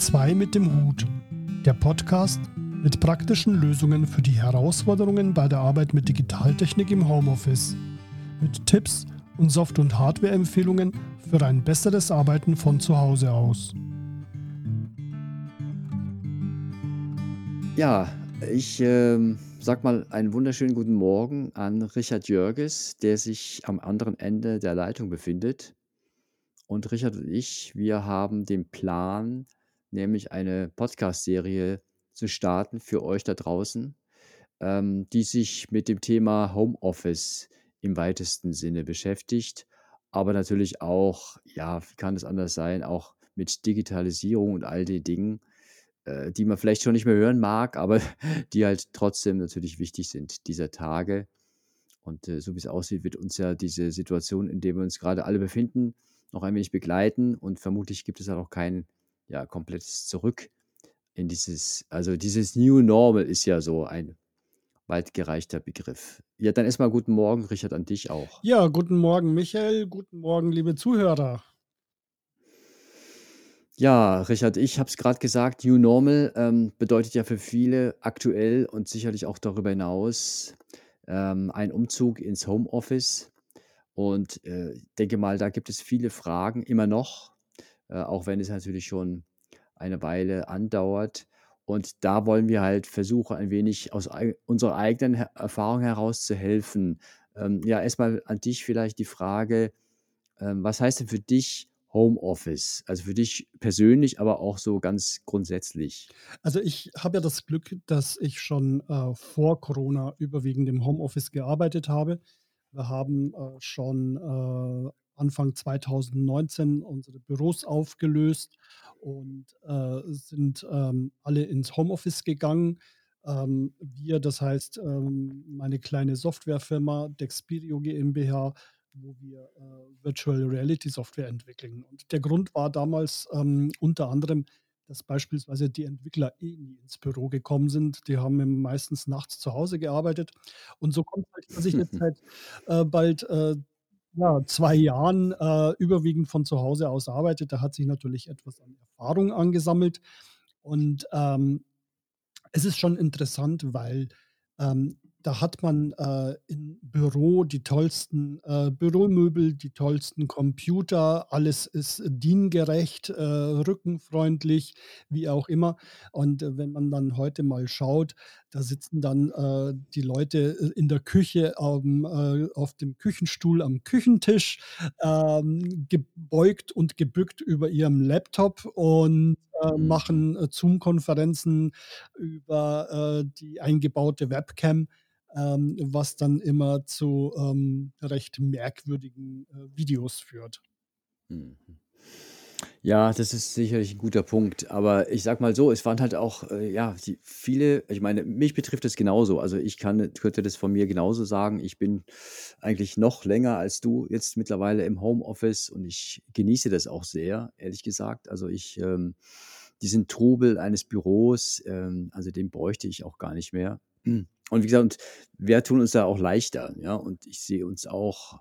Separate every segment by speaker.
Speaker 1: Zwei mit dem Hut. Der Podcast mit praktischen Lösungen für die Herausforderungen bei der Arbeit mit Digitaltechnik im Homeoffice. Mit Tipps und Soft- und Hardware-Empfehlungen für ein besseres Arbeiten von zu Hause aus.
Speaker 2: Ja, ich ähm, sag mal einen wunderschönen guten Morgen an Richard Jörges, der sich am anderen Ende der Leitung befindet. Und Richard und ich, wir haben den Plan, nämlich eine Podcast-Serie zu starten für euch da draußen, ähm, die sich mit dem Thema Homeoffice im weitesten Sinne beschäftigt, aber natürlich auch, ja, wie kann es anders sein, auch mit Digitalisierung und all den Dingen, äh, die man vielleicht schon nicht mehr hören mag, aber die halt trotzdem natürlich wichtig sind dieser Tage. Und äh, so wie es aussieht, wird uns ja diese Situation, in der wir uns gerade alle befinden, noch ein wenig begleiten und vermutlich gibt es auch noch kein ja, komplettes Zurück in dieses, also dieses New Normal ist ja so ein weit gereichter Begriff. Ja, dann erstmal guten Morgen, Richard, an dich auch.
Speaker 1: Ja, guten Morgen, Michael. Guten Morgen, liebe Zuhörer.
Speaker 2: Ja, Richard, ich habe es gerade gesagt, New Normal ähm, bedeutet ja für viele aktuell und sicherlich auch darüber hinaus ähm, ein Umzug ins Homeoffice. Und äh, ich denke mal, da gibt es viele Fragen immer noch, auch wenn es natürlich schon eine Weile andauert. Und da wollen wir halt versuchen, ein wenig aus unserer eigenen Erfahrung heraus zu helfen. Ähm, ja, erstmal an dich vielleicht die Frage, ähm, was heißt denn für dich Homeoffice? Also für dich persönlich, aber auch so ganz grundsätzlich.
Speaker 1: Also ich habe ja das Glück, dass ich schon äh, vor Corona überwiegend im Homeoffice gearbeitet habe. Wir haben äh, schon äh, Anfang 2019 unsere Büros aufgelöst und äh, sind ähm, alle ins Homeoffice gegangen. Ähm, wir, das heißt, ähm, meine kleine Softwarefirma Dexperio GmbH, wo wir äh, Virtual Reality Software entwickeln. Und der Grund war damals ähm, unter anderem, dass beispielsweise die Entwickler eh nie ins Büro gekommen sind. Die haben meistens nachts zu Hause gearbeitet. Und so kommt es halt, dass ich jetzt seit äh, bald äh, ja, zwei Jahren äh, überwiegend von zu Hause aus arbeite. Da hat sich natürlich etwas an Erfahrung angesammelt. Und ähm, es ist schon interessant, weil ähm, da hat man äh, im Büro die tollsten äh, Büromöbel, die tollsten Computer, alles ist diengerecht, äh, rückenfreundlich, wie auch immer. Und äh, wenn man dann heute mal schaut, da sitzen dann äh, die Leute äh, in der Küche am, äh, auf dem Küchenstuhl am Küchentisch, ähm, gebeugt und gebückt über ihrem Laptop und äh,
Speaker 2: Mhm.
Speaker 1: machen äh, Zoom-Konferenzen über äh, die eingebaute Webcam ähm, was dann immer zu ähm, recht merkwürdigen äh, Videos führt.
Speaker 2: Mhm. Ja, das ist sicherlich ein guter Punkt. Aber ich sage mal so, es waren halt auch, äh, ja, die viele ich meine, mich betrifft es genauso. Also, ich kann könnte das von mir genauso sagen. Ich bin eigentlich noch länger als du jetzt mittlerweile im Homeoffice und ich genieße das auch sehr, ehrlich gesagt. Also, ich, ähm diesen Trubel eines Büros, ähm, also den bräuchte ich auch gar nicht mehr. Und wie gesagt, und wir tun uns da auch leichter, ja. Und ich sehe uns auch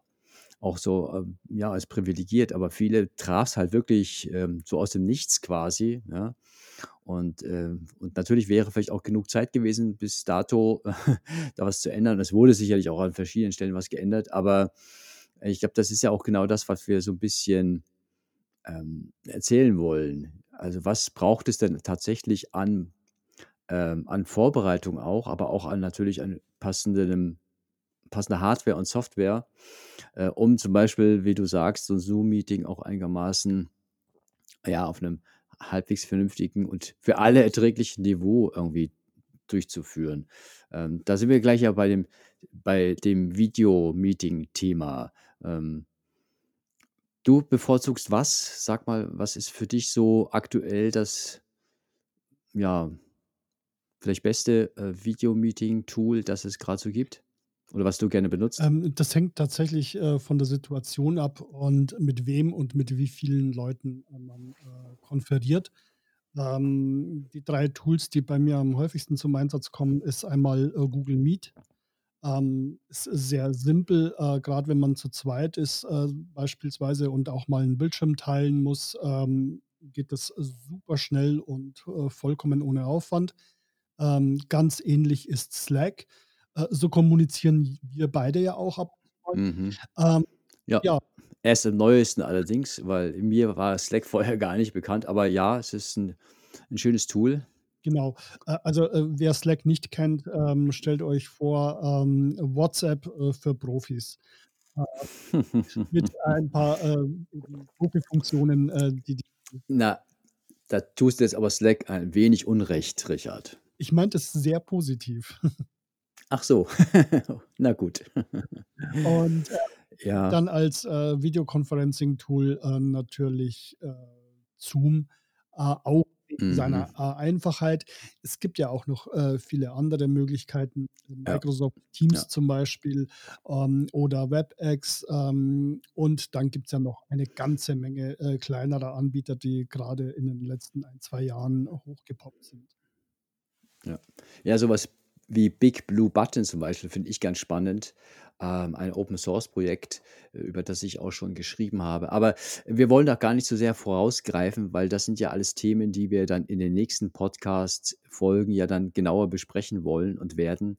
Speaker 2: auch so, ähm, ja, als privilegiert, aber viele traf es halt wirklich, ähm, so aus dem Nichts quasi, ja. Und, ähm und natürlich wäre vielleicht auch genug Zeit gewesen bis dato, da was zu ändern. Es wurde sicherlich auch an verschiedenen Stellen was geändert, aber ich glaube, das ist ja auch genau das, was wir so ein bisschen, ähm, erzählen wollen. Also, was braucht es denn tatsächlich an ähm, an Vorbereitung auch, aber auch an natürlich an passendem passender Hardware und Software, äh, um zum Beispiel, wie du sagst, so 'n Zoom-Meeting auch einigermaßen, ja, auf einem halbwegs vernünftigen und für alle erträglichen Niveau irgendwie durchzuführen. Ähm, da sind wir gleich ja bei dem bei dem Video-Meeting-Thema. Ähm, du bevorzugst was? Sag mal, was ist für dich so aktuell das, ja, vielleicht beste, äh, Videomeeting-Tool, das es gerade so gibt oder was du gerne benutzt?
Speaker 1: Ähm, das hängt tatsächlich äh, von der Situation ab und mit wem und mit wie vielen Leuten äh, man äh, konferiert. Ähm, die drei Tools, die bei mir am häufigsten zum Einsatz kommen, ist einmal äh, Google Meet. Ähm, ist sehr simpel, äh, gerade wenn man zu zweit ist, äh, beispielsweise und auch mal einen Bildschirm teilen muss. Ähm, geht das super schnell und, äh, vollkommen ohne Aufwand. Ähm, ganz ähnlich ist Slack. Äh, so kommunizieren wir beide ja auch ab
Speaker 2: Mhm.
Speaker 1: Ähm,
Speaker 2: Ja,
Speaker 1: ja.
Speaker 2: erst im Neuesten allerdings, weil mir war Slack vorher gar nicht bekannt, aber ja, es ist 'n 'n schönes Tool.
Speaker 1: Genau. Äh, also, äh, wer Slack nicht kennt, ähm, stellt euch vor, ähm, WhatsApp, äh, für Profis. Äh, mit ein paar, Profi-Funktionen, die die
Speaker 2: Na, da tust du jetzt aber Slack ein wenig Unrecht, Richard.
Speaker 1: Ich meinte es sehr positiv.
Speaker 2: Ach so, na gut.
Speaker 1: Und, äh,
Speaker 2: Ja.
Speaker 1: dann als, äh, Videoconferencing-Tool, äh, natürlich, äh, Zoom, äh, auch wegen seiner,
Speaker 2: Mhm.
Speaker 1: äh, Einfachheit. Es gibt ja auch noch, viele andere Möglichkeiten,
Speaker 2: Ja.
Speaker 1: Microsoft Teams
Speaker 2: Ja.
Speaker 1: zum Beispiel, ähm, oder WebEx, ähm, und dann gibt's ja noch eine ganze Menge, kleinerer Anbieter, die grade in den letzten 1, 2 Jahren hochgepoppt sind.
Speaker 2: Ja. Ja, so was wie Big Blue Button zum Beispiel finde ich ganz spannend, ähm, ein Open-Source-Projekt, äh, über das ich auch schon geschrieben habe. Aber wir wollen da gar nicht so sehr vorausgreifen, weil das sind ja alles Themen, die wir dann in den nächsten Podcast-Folgen ja dann genauer besprechen wollen und werden.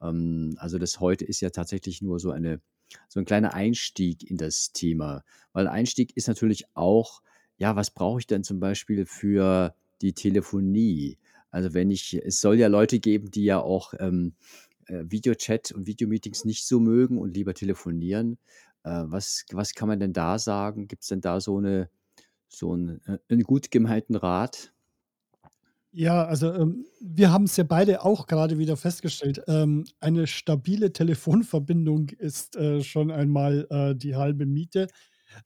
Speaker 2: Ähm, also das heute ist ja tatsächlich nur so eine so 'n kleiner Einstieg in das Thema. Weil Einstieg ist natürlich auch, ja, was brauche ich denn zum Beispiel für die Telefonie? Also, wenn ich es soll ja Leute geben, die ja auch, ähm, äh, Videochat und Videomeetings nicht so mögen und lieber telefonieren. Äh, was was kann man denn da sagen? Gibt's denn da so 'ne so 'n äh, 'n gut gemeinten Rat?
Speaker 1: Ja, also, ähm, wir haben's ja beide auch grade wieder festgestellt. Ähm, eine stabile Telefonverbindung ist, äh, schon einmal, äh, die halbe Miete.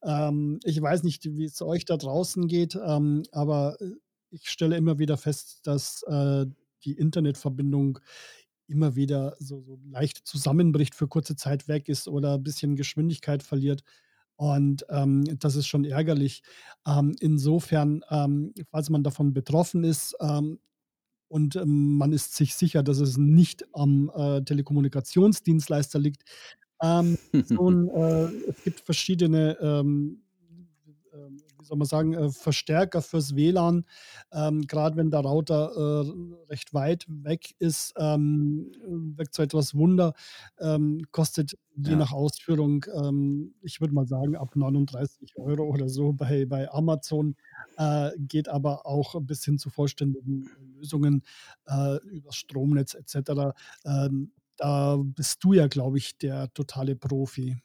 Speaker 1: Ähm, ich weiß nicht, wie's euch da draußen geht, ähm, aber, äh, ich stelle immer wieder fest, dass, äh, die Internetverbindung immer wieder so so leicht zusammenbricht, für kurze Zeit weg ist oder bisschen Geschwindigkeit verliert. Und, ähm, das ist schon ärgerlich. Ähm, insofern, ähm, falls man davon betroffen ist, ähm, und, ähm, man ist sich sicher, dass es nicht am, äh, Telekommunikationsdienstleister liegt, ähm, so 'n äh, es gibt verschiedene, wie soll man sagen, äh, Verstärker fürs WLAN. Ähm, grad wenn der Router, äh, recht weit weg ist, ähm, wirkt so etwas Wunder. Ähm, kostet je
Speaker 2: Ja.
Speaker 1: nach Ausführung, ähm, ich würde mal sagen, ab 39 € oder so bei bei Amazon, äh, geht aber auch bis hin zu vollständigen Lösungen, äh, übers Stromnetz et cetera. Ähm, da bist du ja, glaube ich, der totale Profi.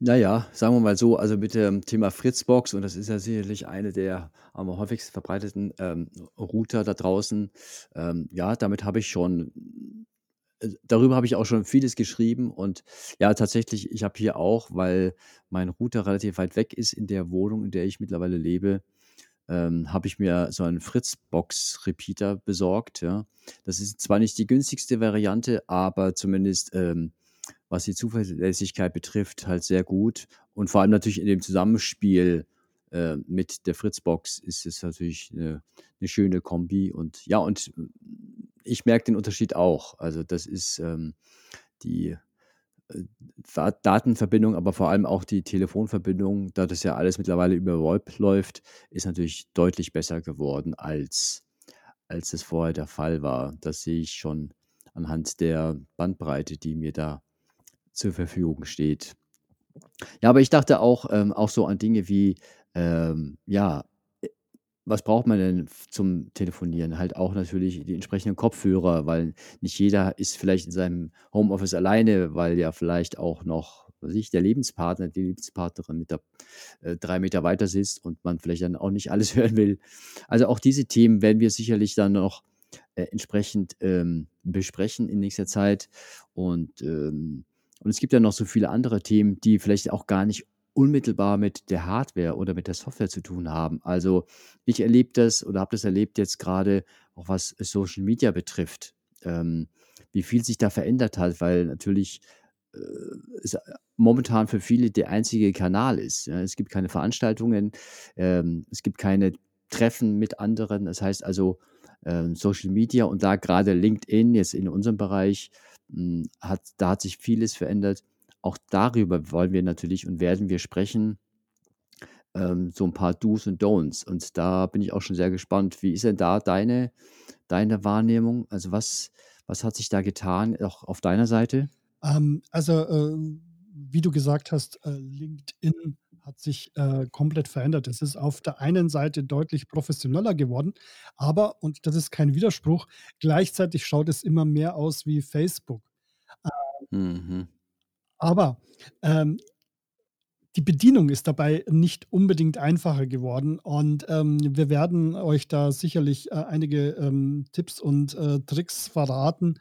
Speaker 2: Na ja, sagen wir mal so, also mit dem Thema Fritzbox und das ist ja sicherlich eine der am häufigsten verbreiteten, ähm, Router da draußen. Ähm, ja, damit habe ich schon äh, darüber habe ich auch schon vieles geschrieben und ja, tatsächlich, ich habe hier auch, weil mein Router relativ weit weg ist in der Wohnung, in der ich mittlerweile lebe, ähm, habe ich mir so einen Fritzbox-Repeater besorgt, ja. Das ist zwar nicht die günstigste Variante, aber zumindest, ähm, was die Zuverlässigkeit betrifft, halt sehr gut. Und vor allem natürlich in dem Zusammenspiel, äh, mit der Fritzbox ist es natürlich 'ne 'ne schöne Kombi und ja, und ich merke den Unterschied auch. Also, das ist, ähm, die, äh, Datenverbindung, aber vor allem auch die Telefonverbindung, da das ja alles mittlerweile über VoIP läuft, ist natürlich deutlich besser geworden, als als es vorher der Fall war. Das sehe ich schon anhand der Bandbreite, die mir da zur Verfügung steht. Ja, aber ich dachte auch ähm, auch so an Dinge wie, ähm, ja, äh, was braucht man denn zum Telefonieren? Halt auch natürlich die entsprechenden Kopfhörer, weil nicht jeder ist vielleicht in seinem Homeoffice alleine, weil ja vielleicht auch noch, was ich, der Lebenspartner, die Lebenspartnerin mit da äh, 3 Meter weiter sitzt und man vielleicht dann auch nicht alles hören will. Also, auch diese Themen werden wir sicherlich dann noch, äh, entsprechend, ähm, besprechen in nächster Zeit. Und, ähm und es gibt ja noch so viele andere Themen, die vielleicht auch gar nicht unmittelbar mit der Hardware oder mit der Software zu tun haben. Also, ich erlebe das oder habe das erlebt jetzt grade, auch was Social Media betrifft, ähm, wie viel sich da verändert hat, weil natürlich, äh, es, momentan für viele der einzige Kanal ist, ja? Es gibt keine Veranstaltungen, ähm, es gibt keine Treffen mit anderen. Das heißt also, ähm, Social Media und da grade LinkedIn jetzt in unserem Bereich, hat da hat sich vieles verändert. Auch darüber wollen wir natürlich und werden wir sprechen. ähm, so ein paar Do's und Don'ts. Und da bin ich auch schon sehr gespannt. Wie ist denn da deine deine Wahrnehmung? Also, was was hat sich da getan, auch auf deiner Seite?
Speaker 1: Ähm, also, ähm, wie du gesagt hast, äh, LinkedIn hat sich, äh, komplett verändert. Es ist auf der einen Seite deutlich professioneller geworden, aber, und das ist kein Widerspruch, gleichzeitig schaut es immer mehr aus wie Facebook.
Speaker 2: Mhm.
Speaker 1: aber, ähm, die Bedienung ist dabei nicht unbedingt einfacher geworden und, ähm, wir werden euch da sicherlich, äh, einige, ähm, Tipps und, äh, Tricks verraten,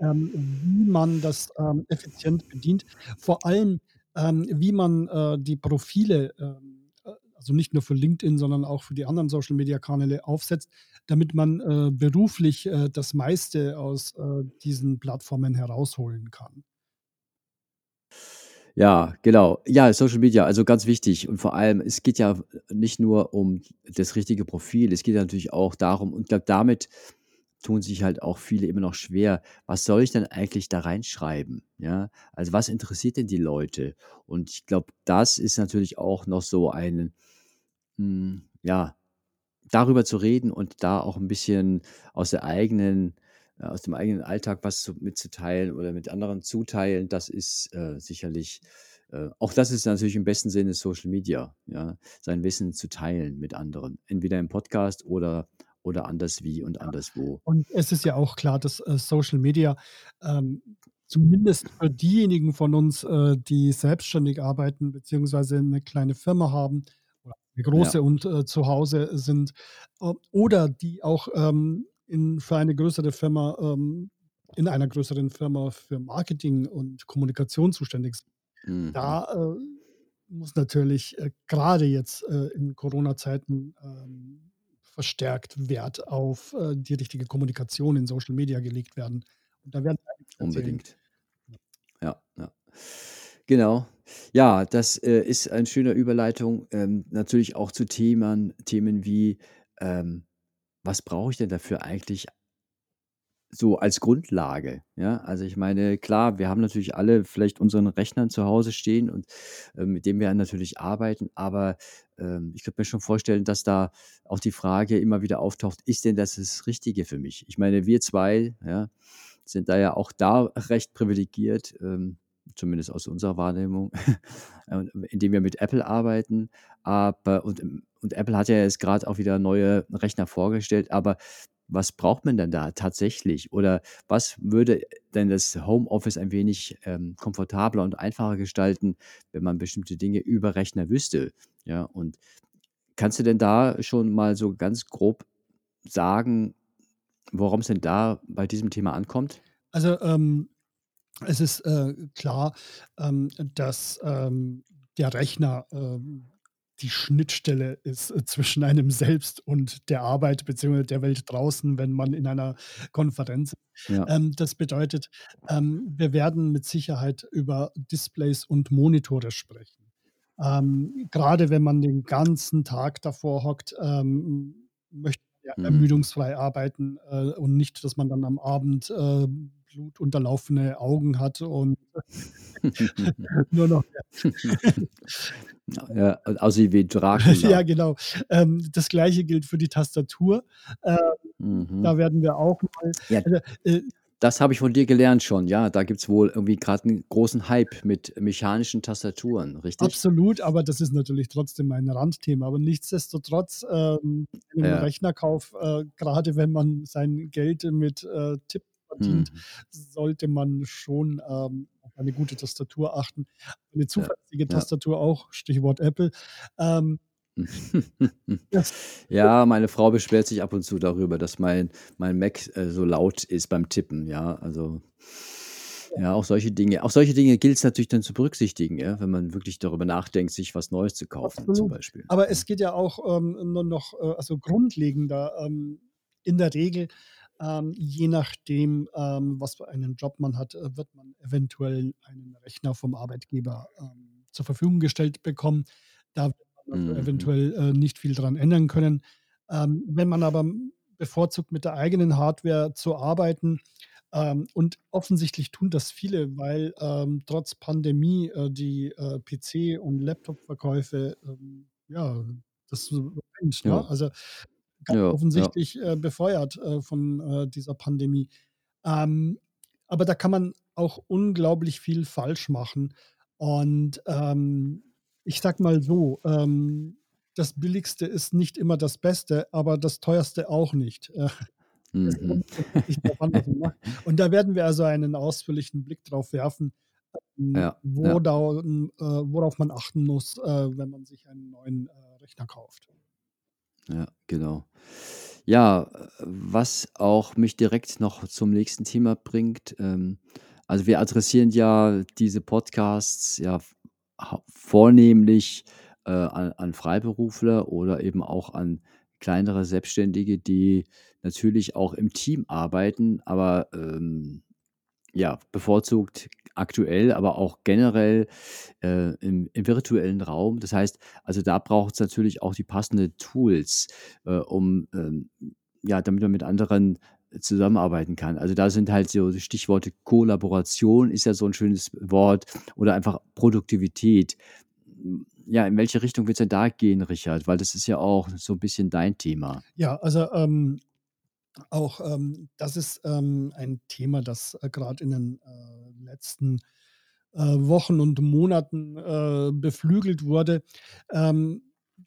Speaker 1: ähm, wie man das, ähm, effizient bedient. Vor allem, ähm, wie man, äh, die Profile, ähm, äh, also nicht nur für LinkedIn, sondern auch für die anderen Social-Media-Kanäle aufsetzt, damit man, äh, beruflich, das meiste aus, diesen Plattformen herausholen kann.
Speaker 2: Ja, genau. Ja, Social Media, also ganz wichtig. Und vor allem, es geht ja nicht nur um das richtige Profil, es geht ja natürlich auch darum und glaube, damit tun sich halt auch viele immer noch schwer. Was soll ich denn eigentlich da reinschreiben? Ja, also was interessiert denn die Leute? Und ich glaube, das ist natürlich auch noch so ein, hm, ja, darüber zu reden und da auch ein bisschen aus der eigenen äh, aus dem eigenen Alltag was zu mitzuteilen oder mit anderen zuteilen, das ist, äh, sicherlich äh, auch das ist natürlich im besten Sinne Social Media, ja, sein Wissen zu teilen mit anderen, entweder im Podcast oder oder anderswie und anderswo.
Speaker 1: Und es ist ja auch klar, dass, äh, Social Media, ähm, zumindest für diejenigen von uns, äh, die selbstständig arbeiten beziehungsweise 'ne kleine Firma haben oder 'ne
Speaker 2: Ja.
Speaker 1: große und, äh, zu Hause sind, äh, oder die auch, ähm, in für eine größere Firma ähm, in einer größeren Firma für Marketing und Kommunikation zuständig sind.
Speaker 2: Mhm.
Speaker 1: Da, äh, muss natürlich, äh, grade jetzt, in Corona-Zeiten, ähm, verstärkt Wert auf, äh, die richtige Kommunikation in Social Media gelegt werden. Und da werden.
Speaker 2: Unbedingt. Ja, ja. Genau. Ja, das, äh, ist ein schöner Überleitung, ähm, natürlich auch zu Themen Themen wie, ähm, was brauche ich denn dafür eigentlich so als Grundlage, ja? Also, ich meine, klar, wir haben natürlich alle vielleicht unseren Rechnern zu Hause stehen und, ähm, mit dem wir natürlich arbeiten, aber, ähm, ich könnte mir schon vorstellen, dass da auch die Frage immer wieder auftaucht: „Ist denn das das Richtige für mich?“ Ich meine, wir 2, ja, sind da ja auch da recht privilegiert, ähm, zumindest aus unserer Wahrnehmung, äh, indem wir mit Apple arbeiten, aber und, ähm und Apple hat ja jetzt grad auch wieder neue Rechner vorgestellt, aber was braucht man denn da tatsächlich? Oder was würde denn das Homeoffice ein wenig, ähm, komfortabler und einfacher gestalten, wenn man bestimmte Dinge über Rechner wüsste? Ja, und kannst du denn da schon mal so ganz grob sagen, worum's denn da bei diesem Thema ankommt?
Speaker 1: Also, ähm, es ist, äh, klar, ähm, dass, ähm, der Rechner, ähm, die Schnittstelle ist, äh, zwischen einem selbst und der Arbeit beziehungsweise der Welt draußen, wenn man in einer Konferenz
Speaker 2: Ja.
Speaker 1: ähm, das bedeutet, ähm, wir werden mit Sicherheit über Displays und Monitore sprechen. Ähm, grade wenn man den ganzen Tag davor hockt, ähm, möchte man ja
Speaker 2: Mhm.
Speaker 1: ermüdungsfrei arbeiten, äh, und nicht, dass man dann am Abend, äh, blutunterlaufene Augen hat und nur noch
Speaker 2: Ja, aussieht wie Dracula.
Speaker 1: Ja, genau. Ähm, das Gleiche gilt für die Tastatur. Ähm,
Speaker 2: Mhm.
Speaker 1: da werden wir auch mal
Speaker 2: Ja,
Speaker 1: also, äh
Speaker 2: das habe ich von dir gelernt schon. Ja, da gibt's wohl irgendwie grad 'n großen Hype mit mechanischen Tastaturen, richtig?
Speaker 1: Absolut, aber das ist natürlich trotzdem ein Randthema. Aber nichtsdestotrotz, ähm, 'nem
Speaker 2: Ja.
Speaker 1: Rechnerkauf, äh, grade wenn man sein Geld mit, äh, Tippen verdient,
Speaker 2: Mhm.
Speaker 1: sollte man schon, ähm, eine gute Tastatur achten. 'Ne
Speaker 2: Ja,
Speaker 1: zuverlässige
Speaker 2: ja.
Speaker 1: Tastatur auch, Stichwort Apple. Ähm
Speaker 2: Ja, meine Frau beschwert sich ab und zu darüber, dass mein mein Mac, äh, so laut ist beim Tippen, ja, also
Speaker 1: Ja.
Speaker 2: auch solche Dinge auch solche Dinge gilt's natürlich dann zu berücksichtigen, ja, wenn man wirklich darüber nachdenkt, sich was Neues zu kaufen zum
Speaker 1: Absolut.
Speaker 2: Beispiel,
Speaker 1: Aber es geht ja auch, ähm, nur noch, äh also grundlegender, ähm, in der Regel, ähm, je nachdem, ähm, was für einen Job man hat, äh, wird man eventuell einen Rechner vom Arbeitgeber, ähm, zur Verfügung gestellt bekommen. Da wird man also
Speaker 2: Mhm.
Speaker 1: eventuell, äh, nicht viel dran ändern können. Ähm, wenn man aber bevorzugt, mit der eigenen Hardware zu arbeiten, ähm, und offensichtlich tun das viele, weil, ähm, trotz Pandemie, äh, die, äh, PC und Laptop-Verkäufe, ja, das ne?
Speaker 2: Ja.
Speaker 1: Also, ganz
Speaker 2: Ja, ja.
Speaker 1: offensichtlich, äh, befeuert, äh, von, äh, dieser Pandemie. Ähm, aber da kann man auch unglaublich viel falsch machen. Und, ähm, ich sage mal so, ähm, das Billigste ist nicht immer das Beste, aber das Teuerste auch nicht.
Speaker 2: Mhm.
Speaker 1: Und da werden wir also einen ausführlichen Blick drauf werfen, ähm,
Speaker 2: Ja,
Speaker 1: wo
Speaker 2: ja.
Speaker 1: da äh, worauf man achten muss, äh, wenn man sich einen neuen, äh, Rechner kauft.
Speaker 2: Ja, genau. Ja, was auch mich direkt noch zum nächsten Thema bringt, ähm, also wir adressieren ja diese Podcasts ja vornehmlich, äh, an an Freiberufler oder eben auch an kleinere Selbstständige, die natürlich auch im Team arbeiten, aber, ähm, ja, bevorzugt aktuell, aber auch generell, äh, im im virtuellen Raum. Das heißt, also da braucht's natürlich auch die passende Tools, äh, um, ähm, ja, damit man mit anderen zusammenarbeiten kann. Also da sind halt so Stichworte Kollaboration ist ja so 'n schönes Wort oder einfach Produktivität. Ja, in welche Richtung will's denn da gehen, Richard? Weil das ist ja auch so 'n bisschen dein Thema.
Speaker 1: Ja, also, ähm, auch, ähm, das ist, ähm, ein Thema, das, äh, grad in den, äh, letzten, äh, Wochen und Monaten, äh, beflügelt wurde. Ähm,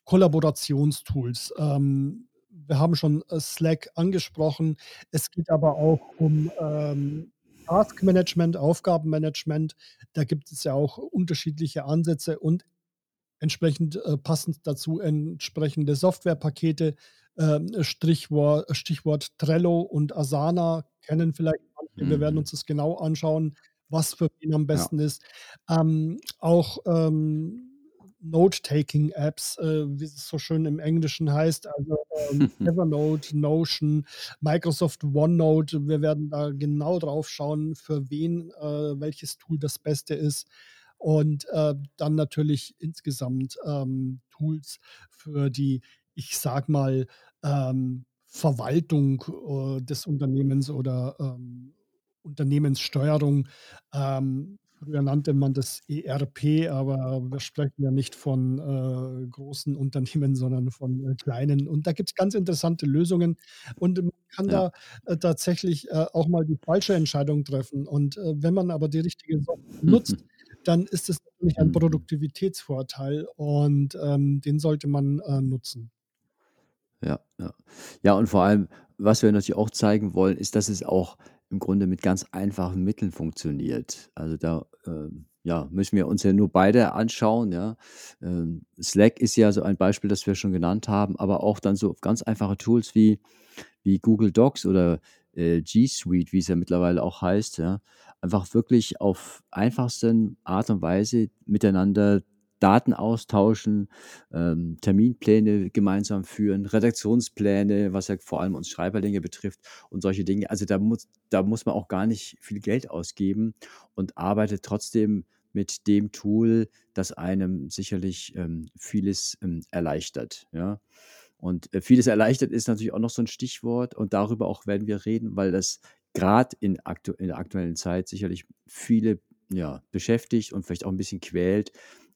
Speaker 1: Kollaborationstools. Ähm, wir haben schon, äh, Slack angesprochen. Es geht aber auch um, ähm, Taskmanagement, Aufgabenmanagement. Da gibt es ja auch unterschiedliche Ansätze und entsprechend, äh, passend dazu entsprechende Softwarepakete. Ähm, Strichwor Stichwort Trello und Asana kennen vielleicht manche. Wir werden
Speaker 2: Mhm.
Speaker 1: uns das genau anschauen, was für wen am
Speaker 2: Ja.
Speaker 1: besten ist. Ähm, auch, ähm, Note-Taking-Apps, äh, wie es so schön im Englischen heißt, also, ähm, Evernote, Notion, Microsoft OneNote. Wir werden da genau drauf schauen, für wen, äh, welches Tool das Beste ist. Und, äh, dann natürlich insgesamt, ähm, Tools für die, ich sage mal, ähm, Verwaltung, äh, des Unternehmens oder, ähm, Unternehmenssteuerung. Ähm, früher nannte man das ERP, aber wir sprechen ja nicht von, äh, großen Unternehmen, sondern von, äh, kleinen. Und da gibt's ganz interessante Lösungen. Und man kann
Speaker 2: Ja.
Speaker 1: da, äh, tatsächlich, äh, auch mal die falsche Entscheidung treffen. Und, äh, wenn man aber die richtige Software nutzt, dann ist es natürlich ein
Speaker 2: Mhm.
Speaker 1: Produktivitätsvorteil und, ähm, den sollte man, äh, nutzen.
Speaker 2: Ja, ja. Ja, und vor allem, was wir natürlich auch zeigen wollen, ist, dass es auch im Grunde mit ganz einfachen Mitteln funktioniert. Also da, ähm, ja, müssen wir uns ja nur beide anschauen, ja. Ähm, Slack ist ja so ein Beispiel, das wir schon genannt haben, aber auch dann so ganz einfache Tools wie wie Google Docs oder, äh, G Suite, wie es ja mittlerweile auch heißt, ja. Einfach wirklich auf einfachsten Art und Weise miteinander Daten austauschen, ähm, Terminpläne gemeinsam führen, Redaktionspläne, was ja vor allem uns Schreiberlinge betrifft und solche Dinge. Also, da muss da muss man auch gar nicht viel Geld ausgeben und arbeitet trotzdem mit dem Tool, das einem sicherlich, ähm, vieles, ähm, erleichtert, ja? Und, äh, vieles erleichtert ist natürlich auch noch so 'n Stichwort und darüber auch werden wir reden, weil das grad in aktu in der aktuellen Zeit sicherlich viele, ja, beschäftigt und vielleicht auch 'n bisschen quält,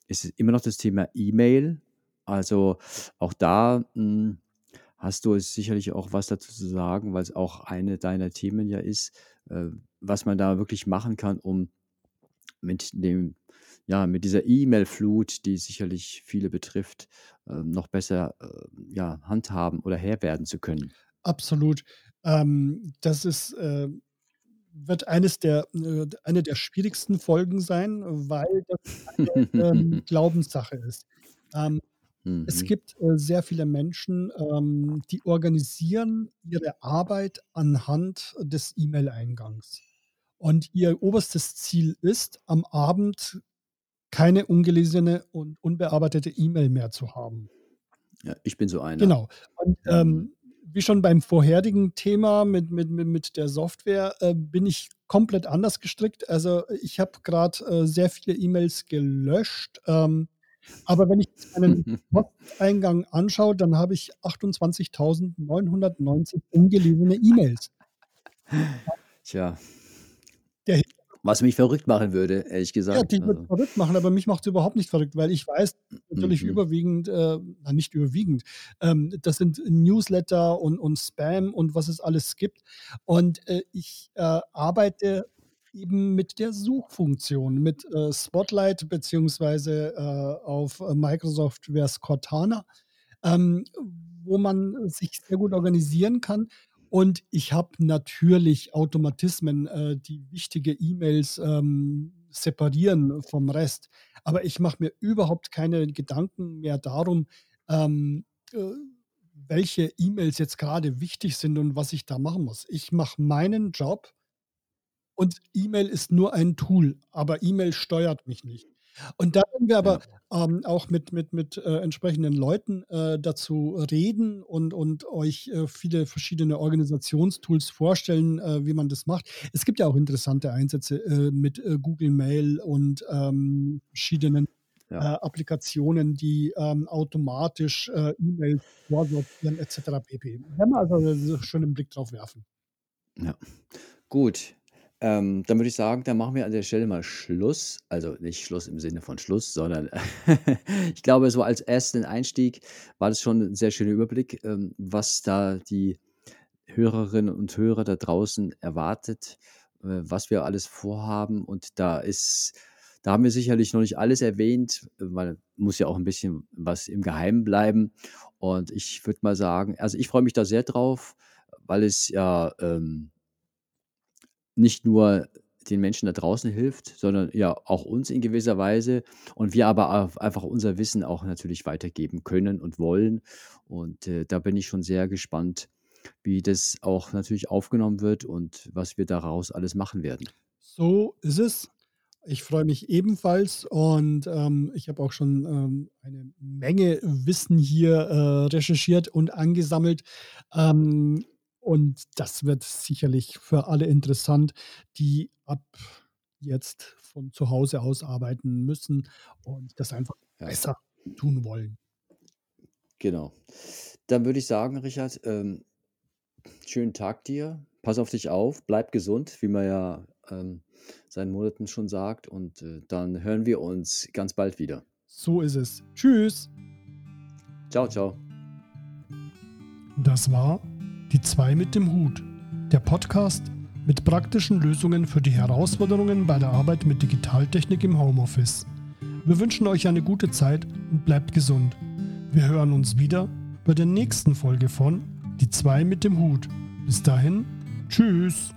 Speaker 2: ist immer noch das Thema E-Mail. Also, auch da, hm, hast du sicherlich auch was dazu zu sagen, weil's auch eine deiner Themen ja ist, äh, was man da wirklich machen kann, um mit dem ja, mit dieser E-Mail-Flut, die sicherlich viele betrifft, ähm, noch besser, äh, ja, handhaben oder Herr werden zu können.
Speaker 1: Absolut. Ähm, das ist, äh wird eines der äh, eine der schwierigsten Folgen sein, weil das eine, ähm, Glaubenssache ist. Ähm, es
Speaker 2: Mhm.
Speaker 1: gibt, äh, sehr viele Menschen, ähm, die organisieren ihre Arbeit anhand des E-Mail-Eingangs. Und ihr oberstes Ziel ist, am Abend keine ungelesene und unbearbeitete E-Mail mehr zu haben.
Speaker 2: Ja, ich bin so einer.
Speaker 1: Genau. Und,
Speaker 2: Mhm.
Speaker 1: ähm, wie schon beim vorherigen Thema mit mit mi mit der Software, äh, bin ich komplett anders gestrickt. Also, ich habe grad, äh, sehr viele E-Mails gelöscht, ähm, aber wenn ich meinen Posteingang anschaue, dann habe ich 28.990 ungelesene E-Mails. Ja.
Speaker 2: Tja.
Speaker 1: Der Hintergrund
Speaker 2: Was mich verrückt machen würde, ehrlich
Speaker 1: Ja,
Speaker 2: gesagt.
Speaker 1: dich würde
Speaker 2: Also,
Speaker 1: verrückt machen, aber mich macht's überhaupt nicht verrückt, weil ich weiß natürlich
Speaker 2: mhm.
Speaker 1: überwiegend äh, nicht überwiegend, ähm, das sind Newsletter und und Spam und was es alles gibt. Und, äh, ich, äh, arbeite eben mit der Suchfunktion, mit, äh, Spotlight beziehungsweise, äh, auf, Microsoft wär's Cortana, ähm, wo man sich sehr gut organisieren kann. Und ich habe natürlich Automatismen, äh, die wichtige E-Mails, ähm, separieren vom Rest. Aber ich mache mir überhaupt keine Gedanken mehr darum, ähm, äh, welche E-Mails jetzt gerade wichtig sind und was ich da machen muss. Ich mache meinen Job und E-Mail ist nur ein Tool, aber E-Mail steuert mich nicht. Und da werden wir aber, ähm, auch mit mit mit, äh, entsprechenden Leuten, äh, dazu reden und und euch, äh, viele verschiedene Organisationstools vorstellen, äh, wie man das macht. Es gibt ja auch interessante Einsätze, äh, mit, äh, Google Mail und, ähm, verschiedenen,
Speaker 2: ja,
Speaker 1: Applikationen, die, ähm, automatisch, E-Mails vorsortieren et cetera pp. Werden wir also schon 'n Blick drauf werfen.
Speaker 2: ja. Gut, ähm, dann würde ich sagen, dann machen wir an der Stelle mal Schluss. Also nicht Schluss im Sinne von Schluss, sondern ich glaube, so als ersten Einstieg war das schon 'n sehr schöner Überblick, ähm, was da die Hörerinnen und Hörer da draußen erwartet, äh, was wir alles vorhaben. Und da ist da haben wir sicherlich noch nicht alles erwähnt, äh, weil muss ja auch ein bisschen was im Geheimen bleiben. Und ich würde mal sagen also, ich freue mich da sehr drauf, weil es ja, ähm nicht nur den Menschen da draußen hilft, sondern ja auch uns in gewisser Weise und wir aber einfach unser Wissen auch natürlich weitergeben können und wollen. Und, äh, da bin ich schon sehr gespannt, wie das auch natürlich aufgenommen wird und was wir daraus alles machen werden.
Speaker 1: So ist es. Ich freue mich ebenfalls und, ähm, ich habe auch schon, ähm, eine Menge Wissen hier, äh, recherchiert und angesammelt. Ähm, und das wird sicherlich für alle interessant, die ab jetzt von zu Hause aus arbeiten müssen und das einfach
Speaker 2: Ja,
Speaker 1: besser tun wollen.
Speaker 2: genau. Dann würde ich sagen, Richard, ähm, schönen Tag dir. Pass auf dich auf, bleib gesund, wie man ja, ähm, seit Monaten schon sagt und, äh, dann hören wir uns ganz bald wieder.
Speaker 1: So ist es. Tschüss.
Speaker 2: Ciao, ciao.
Speaker 1: Das war Die zwei mit dem Hut, der Podcast mit praktischen Lösungen für die Herausforderungen bei der Arbeit mit Digitaltechnik im Homeoffice. Wir wünschen euch eine gute Zeit und bleibt gesund. Wir hören uns wieder bei der nächsten Folge von Die zwei mit dem Hut. Bis dahin, tschüss.